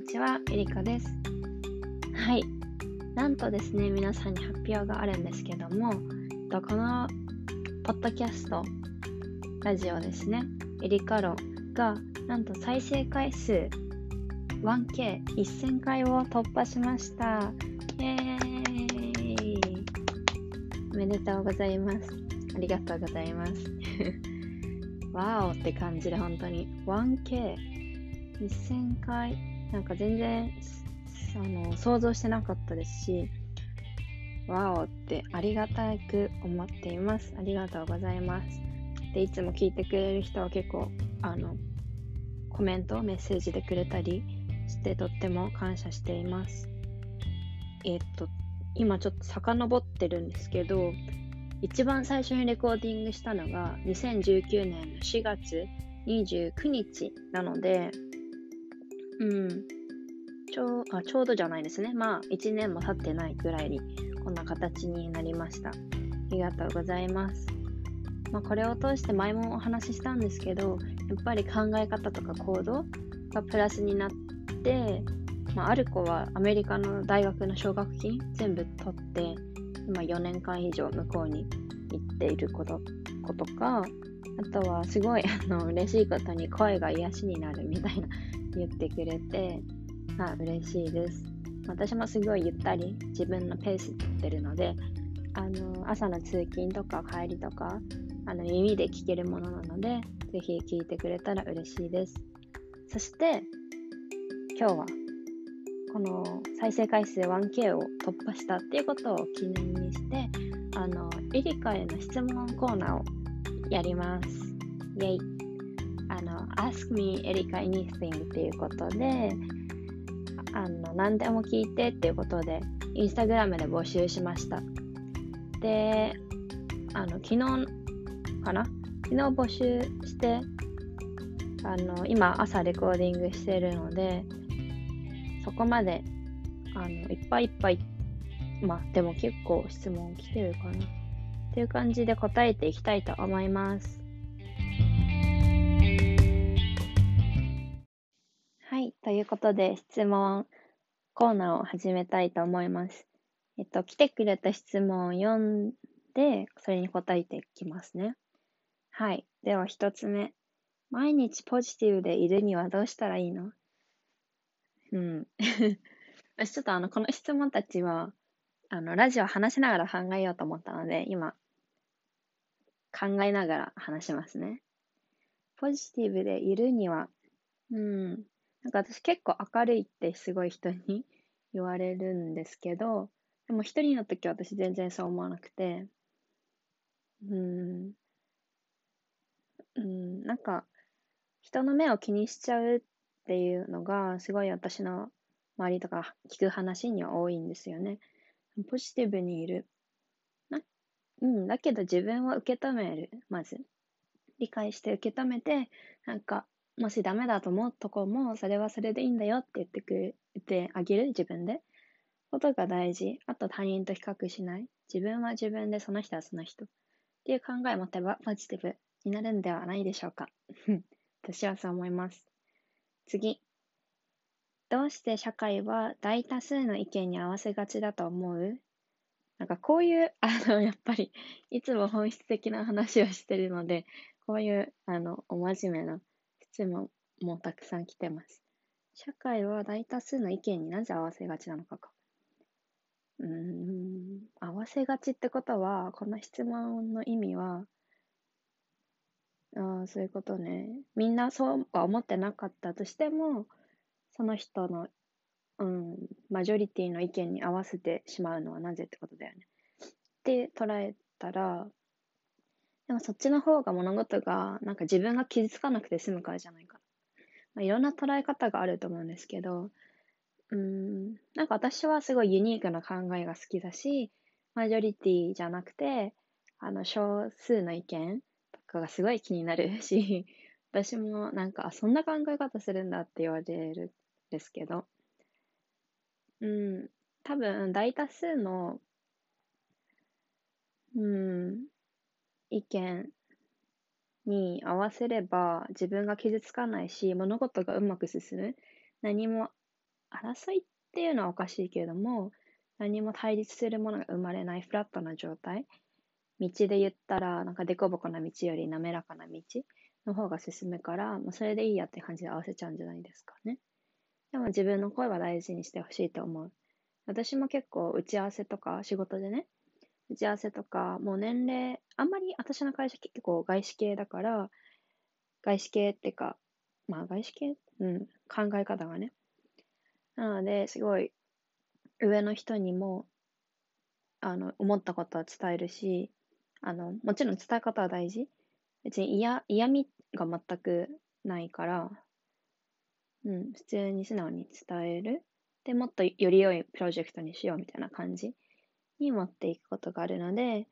にちは、えりかです。はい。なんとですね、皆さんに発表があるんですけども、このポッドキャスト、ラジオですね、エリカロが、なんと再生回数 1K1000 回を突破しました。イェーイおめでとうございます。ありがとうございます。わおって感じで本当に 1K1000 回なんか全然あの想像してなかったですしわおってありがたく思っています。ありがとうございます。でいつも聞いてくれる人は結構あのコメントメッセージでくれたりしてとっても感謝しています。えー、っと今ちょっと遡ってるんですけど一番最初にレコーディングしたのが2019年の4月29日なので、うん、ちょあちょうどじゃないですね。まあ、1年も経ってないぐらいにこんな形になりました。ありがとうございます。まあ、これを通して前もお話ししたんですけど、やっぱり考え方とか行動がプラスになって、まあ、ある子はアメリカの大学の奨学金全部取って、今4年間以上向こうに行っていること子とか、あとはすごいあの嬉しいことに声が癒しになるみたいな言ってくれて、あ嬉しいです。私もすごいゆったり自分のペースでってるので、あの朝の通勤とか帰りとかあの耳で聞けるものなので、ぜひ聞いてくれたら嬉しいです。そして今日はこの再生回数 1K を突破したっていうことを記念にして、あの、エリカへの質問コーナーをやります。イェイ。あの、Ask me エリカ anything っていうことで、あの、何でも聞いてっていうことで、インスタグラムで募集しました。で、あの、昨日かな？昨日募集して、あの、今朝レコーディングしてるので、そこまで、あの、いっぱいいっぱい、まあ、でも結構質問来てるかな。っていう感じで答えていきたいと思います。ということで質問コーナーを始めたいと思います。えっと、来てくれた質問を読んで、それに答えていきますね。はい。では一つ目。毎日ポジティブでいるにはどうしたらいいの？うん。私ちょっとあの、この質問たちは、あの、ラジオ話しながら考えようと思ったので、今、考えながら話しますね。ポジティブでいるには、うん、なんか私結構明るいってすごい人に 言われるんですけど、でも一人の時は私全然そう思わなくて、うん、うん、なんか、人の目を気にしちゃうっていうのが、すごい私の周りとか聞く話には多いんですよね。ポジティブにいる。なうん、だけど自分を受け止める、まず。理解して受け止めて、なんか、もしダメだと思うとこも、それはそれでいいんだよって言ってくれてあげる、自分で。ことが大事。あと他人と比較しない。自分は自分で、その人はその人。っていう考えを持てばポジティブになるんではないでしょうか。私はそう思います。次。どうして社会は大多数の意見に合わせがちだと思う？なんかこういう、あの、やっぱり、いつも本質的な話をしてるので、こういう、あの、お真面目な質問もたくさん来てます。社会は大多数の意見になぜ合わせがちなのかか。うーん、合わせがちってことは、この質問の意味は、ああ、そういうことね。みんなそうは思ってなかったとしても、その人の、うん、マジョリティの意見に合わせてしまうのはなぜってことだよね。って捉えたら、でもそっちの方が物事が、なんか自分が傷つかなくて済むからじゃないか。まあ、いろんな捉え方があると思うんですけど、うん、なんか私はすごいユニークな考えが好きだし、マジョリティじゃなくて、あの、少数の意見とかがすごい気になるし、私もなんか、そんな考え方するんだって言われるんですけど、うん、多分大多数の、うん、意見に合わせれば自分が傷つかないし、物事がうまく進む。何も争いっていうのはおかしいけれども、何も対立するものが生まれないフラットな状態。道で言ったら、なんか凸凹な道より滑らかな道の方が進むから、まあ、それでいいやって感じで合わせちゃうんじゃないですかね。でも自分の声は大事にしてほしいと思う。私も結構打ち合わせとか仕事でね、打ち合わせとか、もう年齢、あんまり私の会社結構外資系だから、外資系ってか、まあ外資系？うん、考え方がね。なので、すごい上の人にも、あの、思ったことは伝えるし、あの、もちろん伝え方は大事。別に嫌、嫌味が全くないから、うん、普通に素直に伝える。で、もっとより良いプロジェクトにしようみたいな感じに持っていくことがあるので、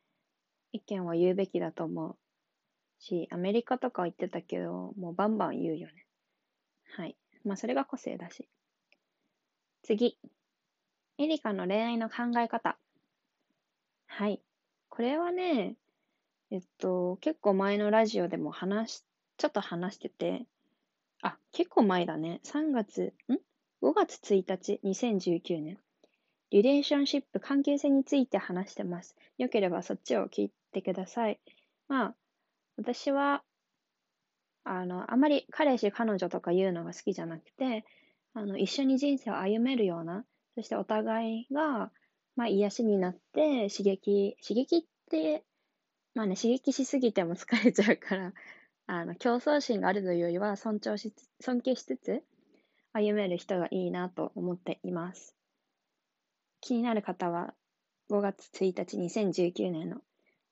意見は言うべきだと思うし、アメリカとか言ってたけど、もうバンバン言うよね。はい。まあ、それが個性だし。次。エリカの恋愛の考え方。はい。これはね、えっと、結構前のラジオでも話し、ちょっと話してて、あ、結構前だね。3月、ん ?5 月1日、2019年。リレーションシップ、関係性について話してます。よければそっちを聞いてください。まあ、私は、あの、あまり彼氏、彼女とか言うのが好きじゃなくて、あの、一緒に人生を歩めるような、そしてお互いが、まあ、癒しになって刺激、刺激って、まあね、刺激しすぎても疲れちゃうから、あの、競争心があるというよりは尊重し、尊敬しつつ歩める人がいいなと思っています。気になる方は5月1日2019年の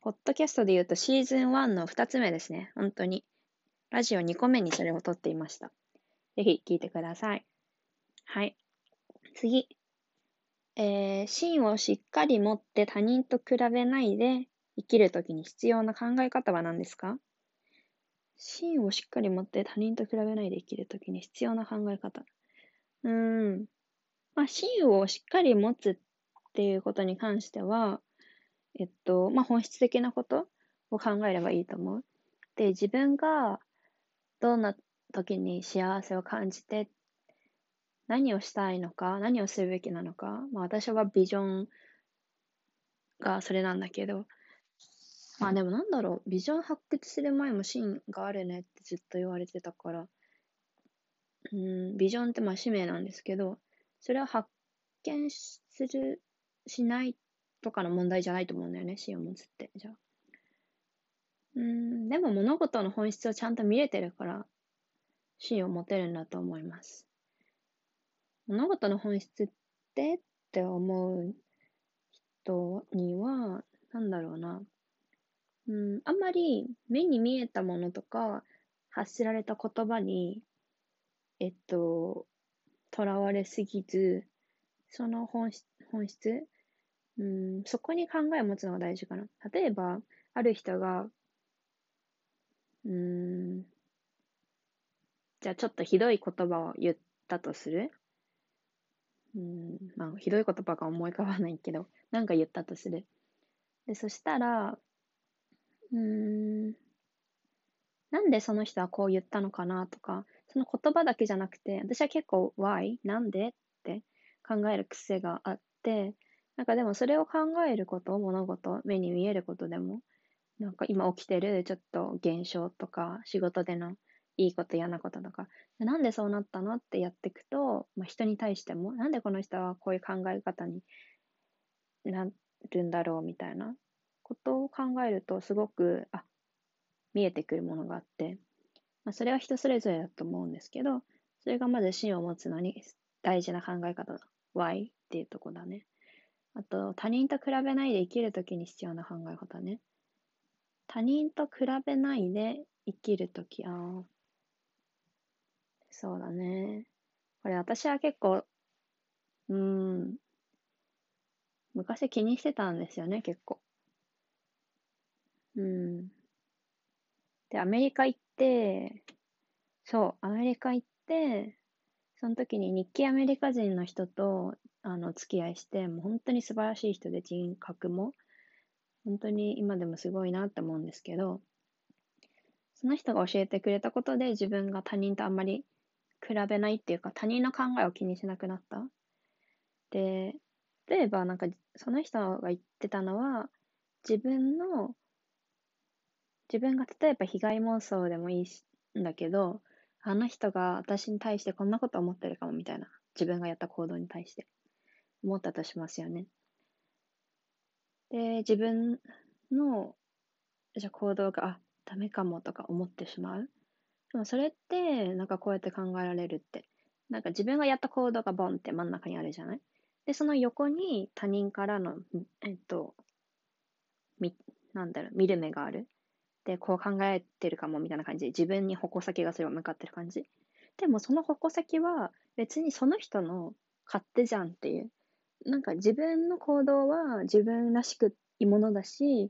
ポッドキャストで言うとシーズン1の2つ目ですね。本当に。ラジオ2個目にそれを撮っていました。ぜひ聞いてください。はい。次。えー、芯をしっかり持って他人と比べないで生きるときに必要な考え方は何ですか？芯をしっかり持って他人と比べないで生きるときに必要な考え方。うーん。まあ、芯をしっかり持つっていうことに関しては、えっと、まあ、本質的なことを考えればいいと思う。で、自分がどんな時に幸せを感じて何をしたいのか、何をするべきなのか、まあ私はビジョンがそれなんだけど、まあでもなんだろう、ビジョン発掘する前も芯があるねってずっと言われてたから、うん、ビジョンってまあ使命なんですけど、それは発見する、しないとかの問題じゃないと思うんだよね、芯を持つって。じゃあ。うん、でも物事の本質をちゃんと見れてるから、芯を持てるんだと思います。物事の本質ってって思う人には、なんだろうな。うん、あんまり目に見えたものとか、発せられた言葉に、えっと、とらわれすぎず、その本質、本質うん、そこに考えを持つのが大事かな。例えば、ある人が、うん、じゃあちょっとひどい言葉を言ったとする。うん、まあ、ひどい言葉が思い浮かばないけど、なんか言ったとする。で、そしたら、うん、なんでその人はこう言ったのかなとか、その言葉だけじゃなくて、私は結構 why? なんで？って考える癖があって、なんかでもそれを考えること、物事、目に見えることでも、なんか今起きてるちょっと現象とか、仕事でのいいこと嫌なこととか、なんでそうなったのってやっていくと、まあ、人に対しても、なんでこの人はこういう考え方になるんだろうみたいなことを考えると、すごく、あ、見えてくるものがあって、まあ、それは人それぞれだと思うんですけど、それがまず芯を持つのに大事な考え方だ。why っていうとこだね。あと、他人と比べないで生きるときに必要な考え方ね。他人と比べないで生きるとき、ああ、そうだね。これ私は結構、うん、昔気にしてたんですよね、結構。うん。で、アメリカ行って、そう、アメリカ行って、その時に日系アメリカ人の人と、あの、付き合いして、もう本当に素晴らしい人で人格も、本当に今でもすごいなって思うんですけど、その人が教えてくれたことで自分が他人とあんまり比べないっていうか、他人の考えを気にしなくなった。で、例えばなんか、その人が言ってたのは、自分の、自分が例えば被害妄想でもいいんだけど、あの人が私に対してこんなこと思ってるかもみたいな。自分がやった行動に対して。思ったとしますよね。で、自分の、じゃ行動が、あ、ダメかもとか思ってしまう。でもそれって、なんかこうやって考えられるって。なんか自分がやった行動がボンって真ん中にあるじゃないで、その横に他人からの、えっと、み、なんだろう、見る目がある。で、こう考えてるかもみたいな感じで、自分に矛先がそれを向かってる感じ。でもその矛先は別にその人の勝手じゃんっていう。なんか自分の行動は自分らしくいいものだし、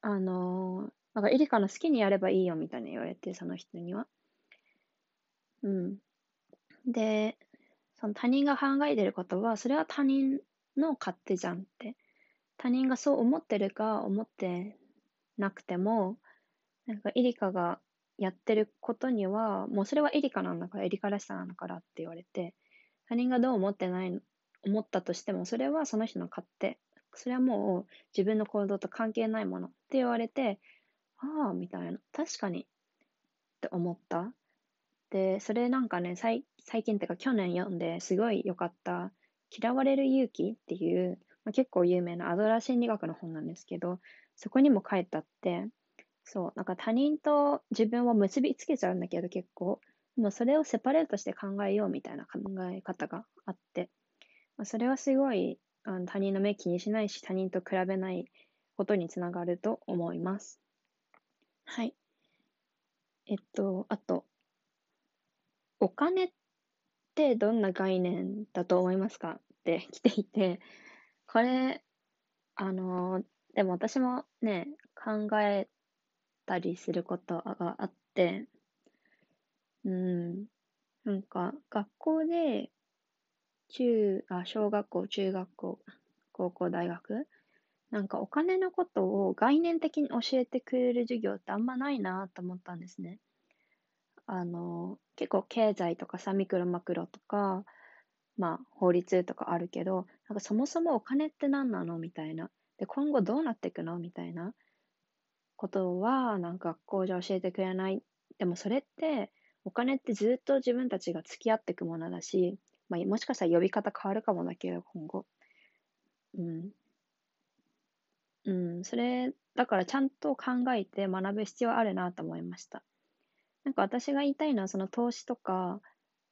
あのー、なんかエリカの好きにやればいいよみたいに言われて、その人には。うん。で、その他人が考えてることは、それは他人の勝手じゃんって。他人がそう思ってるか思ってなくても、なんかエリカがやってることには、もうそれはエリカなんだから、エリカらしさなんだからって言われて、他人がどう思ってない、思ったとしても、それはその人の勝手。それはもう自分の行動と関係ないものって言われて、ああ、みたいな。確かに。って思った。で、それなんかね、最最近っていうか去年読んですごい良かった、嫌われる勇気っていう、まあ、結構有名なアドラー心理学の本なんですけど、そこにも書いてあって、そう、なんか他人と自分を結びつけちゃうんだけど結構、でもそれをセパレートして考えようみたいな考え方があって、まあ、それはすごいあの他人の目気にしないし他人と比べないことにつながると思います。はい。えっと、あと、お金ってどんな概念だと思いますかって来ていて、これ、あの、でも私もね、考えたりすることがあって、うん、なんか学校で中、あ、小学校、中学校、高校、大学なんかお金のことを概念的に教えてくれる授業ってあんまないなと思ったんですね。あの、結構経済とかさ、ミクロマクロとか、まあ法律とかあるけど、なんかそもそもお金って何なのみたいな。で、今後どうなっていくのみたいなことは、なんか学校じゃ教えてくれない。でもそれって、お金ってずっと自分たちが付き合っていくものだし、まあ、もしかしたら呼び方変わるかもだけど、今後。うん。うん、それ、だからちゃんと考えて学ぶ必要あるなと思いました。なんか私が言いたいのは、その投資とか、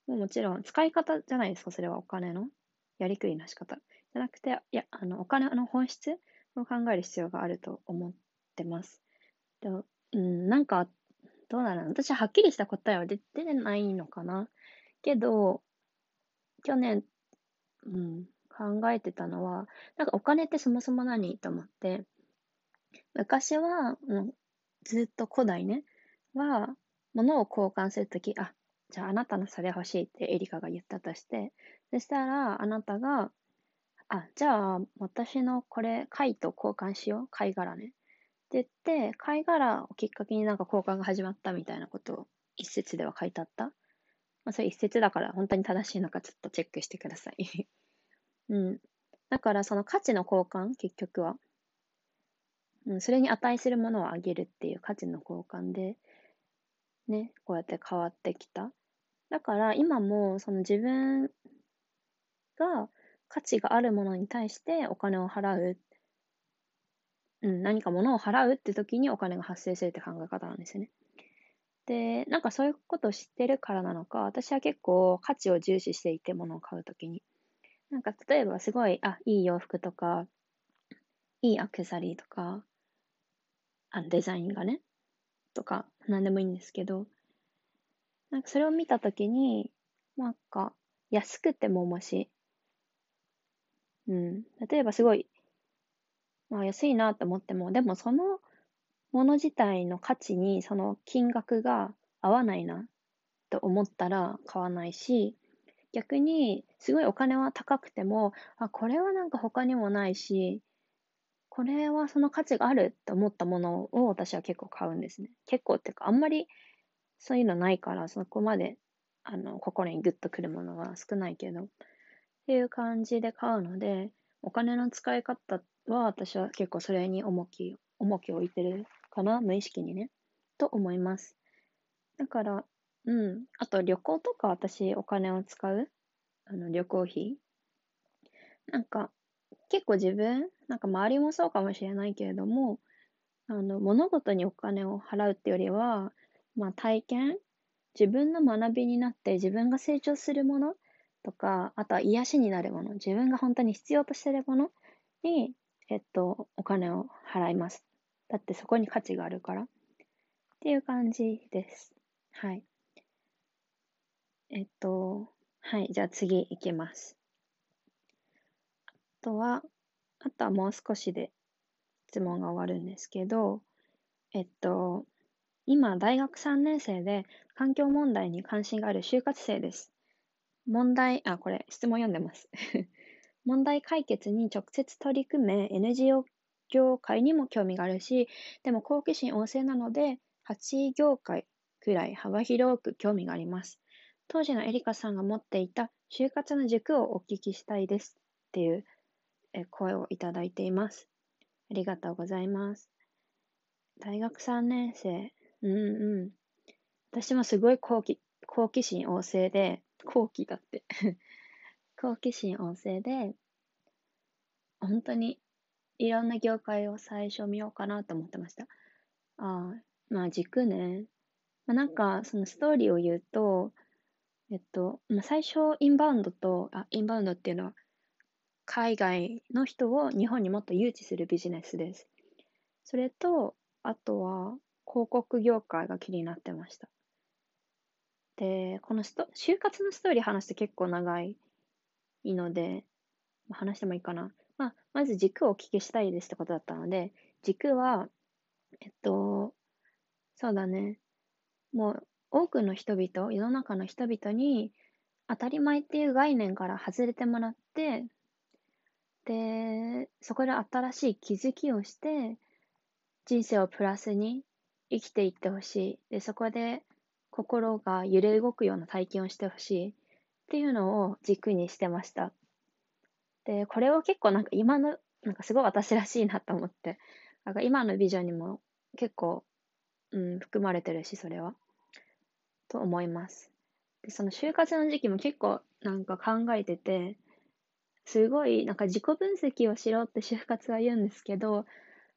ももちろん使い方じゃないですか、それはお金のやりくりの仕方。じゃなくて、いや、あの、お金の本質を考える必要があると思ってます。で、うん、なんか、どうなの？私はっきりした答えは出てないのかな？けど、去年、うん、考えてたのは、なんかお金ってそもそも何？と思って、昔は、もうずっと古代ね、は、物を交換するとき、あ、じゃああなたのそれ欲しいってエリカが言ったとして、そしたらあなたが、あ、じゃあ私のこれ、貝と交換しよう。貝殻ね。って言って、貝殻をきっかけになんか交換が始まったみたいなことを一節では書いてあった。まあ、それ一節だから本当に正しいのかちょっとチェックしてください うん。だからその価値の交換、結局は。うん、それに値するものをあげるっていう価値の交換で、ね、こうやって変わってきた。だから今もその自分が価値があるものに対してお金を払う。うん、何か物を払うって時にお金が発生するって考え方なんですよね。で、なんかそういうことを知ってるからなのか、私は結構価値を重視していて、物を買うときに。なんか例えばすごい、あ、いい洋服とか、いいアクセサリーとか、あデザインがね、とか、なんでもいいんですけど、なんかそれを見たときに、なんか、安くてももし、うん、例えばすごい、まあ安いなと思っても、でもそのもの自体の価値にその金額が合わないなと思ったら買わないし、逆にすごいお金は高くても、あ、これはなんか他にもないし、これはその価値があるって思ったものを私は結構買うんですね。結構っていうか、あんまりそういうのないから、そこまであの、心にグッとくるものは少ないけど、っていう感じで買うので、お金の使い方は私は結構それに重き、重きを置いてるかな、無意識にね、と思います。だから、うん。あと旅行とか私お金を使うあの旅行費なんか結構自分、なんか周りもそうかもしれないけれども、あの物事にお金を払うってよりは、まあ体験自分の学びになって自分が成長するものとか、あとは癒しになるもの、自分が本当に必要としてるものに、えっと、お金を払います。だってそこに価値があるから。っていう感じです。はい。えっと、はい、じゃあ次いきます。あとは、あとはもう少しで質問が終わるんですけど、えっと、今、大学3年生で環境問題に関心がある就活生です。問題、あ、これ、質問読んでます。問題解決に直接取り組め NGO 業界にも興味があるし、でも好奇心旺盛なので、8業界くらい幅広く興味があります。当時のエリカさんが持っていた就活の軸をお聞きしたいですっていう声をいただいています。ありがとうございます。大学3年生。うんうん。私もすごい好奇好奇心旺盛で、好奇だって 好奇心旺盛で、本当にいろんな業界を最初見ようかなと思ってました。ああ、まあ軸ね。まあ、なんかそのストーリーを言うと、えっと、まあ、最初インバウンドと、あ、インバウンドっていうのは海外の人を日本にもっと誘致するビジネスです。それと、あとは広告業界が気になってました。で、このスト就活のストーリー話して結構長いので、話してもいいかな。まあ、まず軸をお聞きしたいですってことだったので、軸は、えっと、そうだね。もう多くの人々、世の中の人々に当たり前っていう概念から外れてもらって、で、そこで新しい気づきをして、人生をプラスに生きていってほしい。で、そこで心が揺れ動くような体験をしてほしいっていうのを軸にしてました。で、これを結構なんか今の、なんかすごい私らしいなと思って、なんか今のビジョンにも結構うん、含まれてるし、それは。と思います。で、その就活の時期も結構なんか考えてて、すごいなんか自己分析をしろって就活は言うんですけど、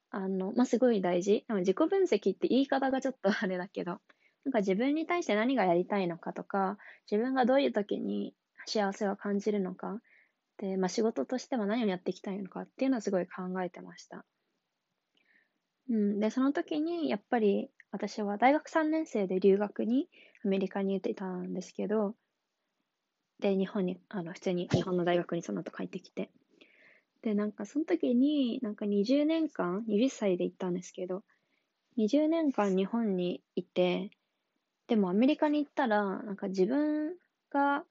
あの、まあ、すごい大事。でも自己分析って言い方がちょっとあれだけど、なんか自分に対して何がやりたいのかとか、自分がどういう時に幸せを感じるのか、で、まあ、仕事としては何をやっていきたいのかっていうのはすごい考えてました。うん、で、その時にやっぱり私は大学3年生で留学にアメリカに行ってたんですけど、で、日本に、あの、普通に日本の大学にその後帰ってきて。で、なんかその時に、なんか20年間、20歳で行ったんですけど、20年間日本にいて、でもアメリカに行ったら、なんか自分が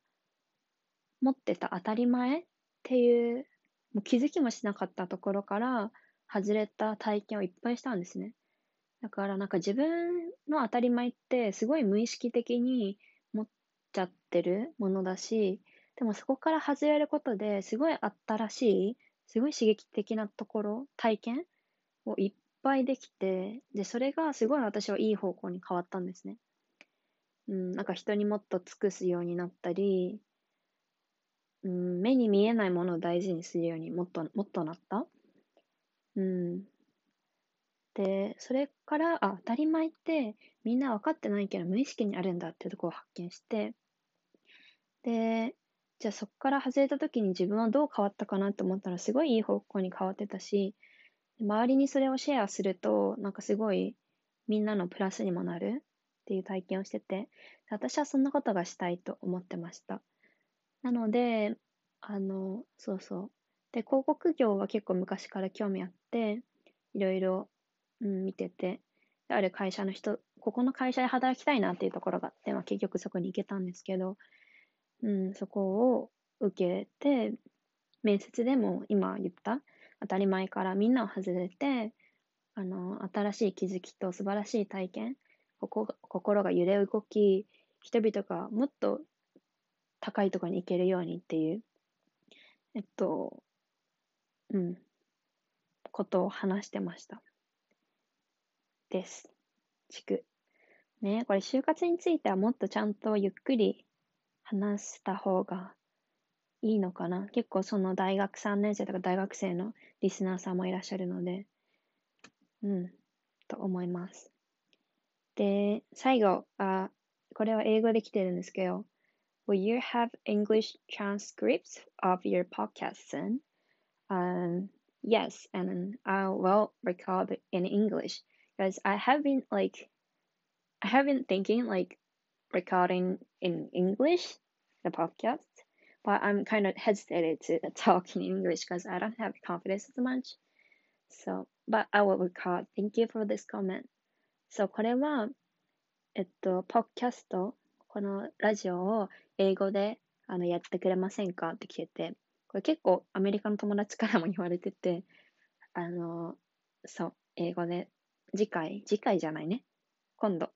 持ってた当たり前っていう、もう気づきもしなかったところから外れた体験をいっぱいしたんですね。だからなんか自分の当たり前ってすごい無意識的に持っちゃってるものだし、でもそこから外れることですごい新しい、すごい刺激的なところ、体験をいっぱいできて、で、それがすごい私はいい方向に変わったんですね。うん、なんか人にもっと尽くすようになったり、うん、目に見えないものを大事にするようにもっと、もっとなった？うん、で、それから、あ、当たり前ってみんな分かってないけど無意識にあるんだっていうところを発見して、で、じゃあそこから外れた時に自分はどう変わったかなって思ったらすごいいい方向に変わってたし、周りにそれをシェアすると、なんかすごいみんなのプラスにもなるっていう体験をしてて、私はそんなことがしたいと思ってました。なので、あの、そうそう。で、広告業は結構昔から興味あって、いろいろうん、見てて、ある会社の人、ここの会社で働きたいなっていうところがあって、まあ、結局そこに行けたんですけど、うん、そこを受けて、面接でも今言った当たり前からみんなを外れて、あの、新しい気づきと素晴らしい体験、心が揺れ動き、人々がもっと高いところに行けるようにっていう、えっと、うん、ことを話してました。です。地区。ねこれ就活についてはもっとちゃんとゆっくり話した方がいいのかな。結構その大学3年生とか大学生のリスナーさんもいらっしゃるので、うん、と思います。で、最後、あこれは英語で来てるんですけど、Will you have English transcripts of your podcast soon? Um, yes, and I will record in English because I have been like, I have been thinking like recording in English the podcast, but I'm kind of hesitated to talk in English because I don't have confidence as much. So, but I will record. Thank you for this comment. So これは、えっと、ポッキャスト、このラジオを英語であのやってくれませんかって聞いて、これ結構アメリカの友達からも言われてて、あの、そう、英語で次回、次回じゃないね。今度、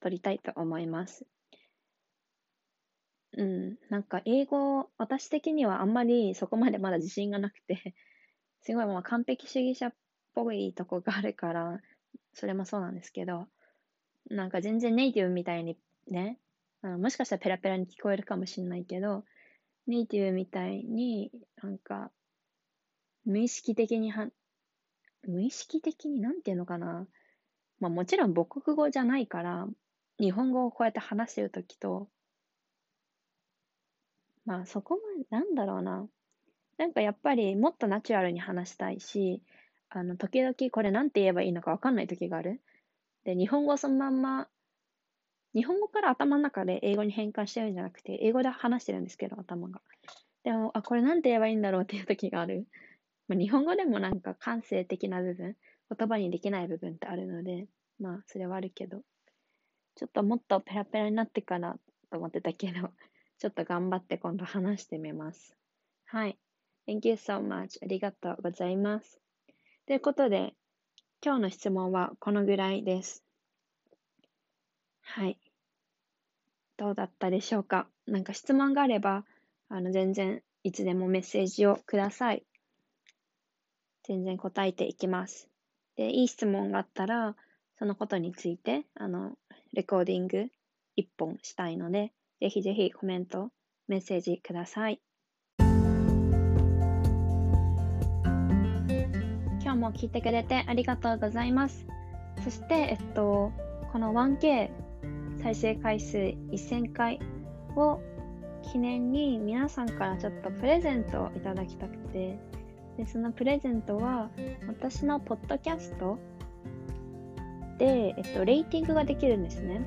撮りたいと思います。うん、なんか英語、私的にはあんまりそこまでまだ自信がなくて、すごいまあ完璧主義者っぽいとこがあるから、それもそうなんですけど、なんか全然ネイティブみたいにね、あのもしかしたらペラペラに聞こえるかもしれないけど、ネイティブみたいになんか無意識的には、無意識的になんていうのかな。まあもちろん母国語じゃないから、日本語をこうやって話してるときと、まあそこまで、なんだろうな。なんかやっぱりもっとナチュラルに話したいし、あの、時々これなんて言えばいいのかわかんない時がある。で、日本語そのまんま、日本語から頭の中で英語に変換してるんじゃなくて、英語で話してるんですけど、頭が。でも、あ、これなんて言えばいいんだろうっていう時がある。まあ、日本語でもなんか感性的な部分、言葉にできない部分ってあるので、まあ、それはあるけど、ちょっともっとペラペラになってからと思ってたけど、ちょっと頑張って今度話してみます。はい。Thank you so much. ありがとうございます。ということで、今日の質問はこのぐらいです。はい。どうだったでしょうか？なんか質問があれば、あの、全然いつでもメッセージをください。全然答えていきます。で、いい質問があったら、そのことについて、あの、レコーディング一本したいので、ぜひぜひコメント、メッセージください。も聞いてくれてありがとうございます。そして、えっと、この 1K 再生回数1000回を記念に皆さんからちょっとプレゼントをいただきたくて、でそのプレゼントは私のポッドキャストで、えっと、レーティングができるんですね。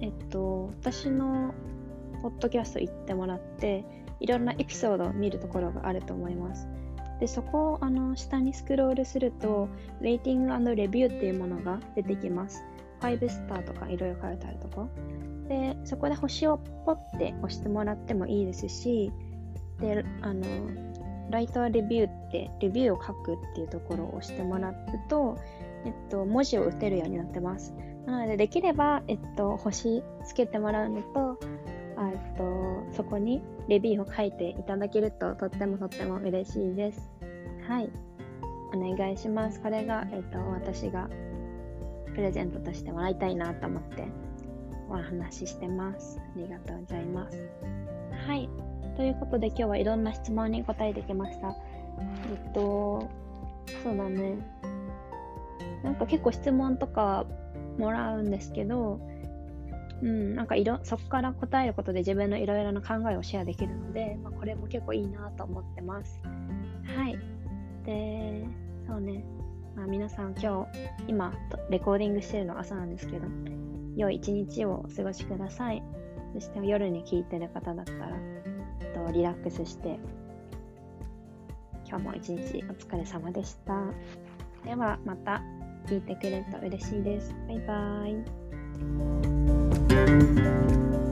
えっと、私のポッドキャスト行ってもらって、いろんなエピソードを見るところがあると思います。で、そこをあの下にスクロールすると、レーティングレビューっていうものが出てきます。5スターとかいろいろ書いてあるとこ。で、そこで星をポッて押してもらってもいいですし、で、あの、ライトレビューって、レビューを書くっていうところを押してもらうと、えっと、文字を打てるようになってます。なので、できれば、えっと、星つけてもらうのと、えっと、そこにレビューを書いていただけると、とってもとっても嬉しいです。はい。お願いします。これが、えっと、私がプレゼントとしてもらいたいなと思ってお話ししてます。ありがとうございます。はい。ということで今日はいろんな質問に答えてきました。えっと、そうだね。なんか結構質問とかもらうんですけど、うん、なんかいろそこから答えることで自分のいろいろな考えをシェアできるので、まあ、これも結構いいなと思ってます。はい。で、そうね。まあ、皆さん今日、今、レコーディングしてるの朝なんですけど、良い一日をお過ごしください。そして夜に聞いてる方だったら、とリラックスして、今日も一日お疲れ様でした。ではまた。聞いてくれると嬉しいです。バイバーイ。Música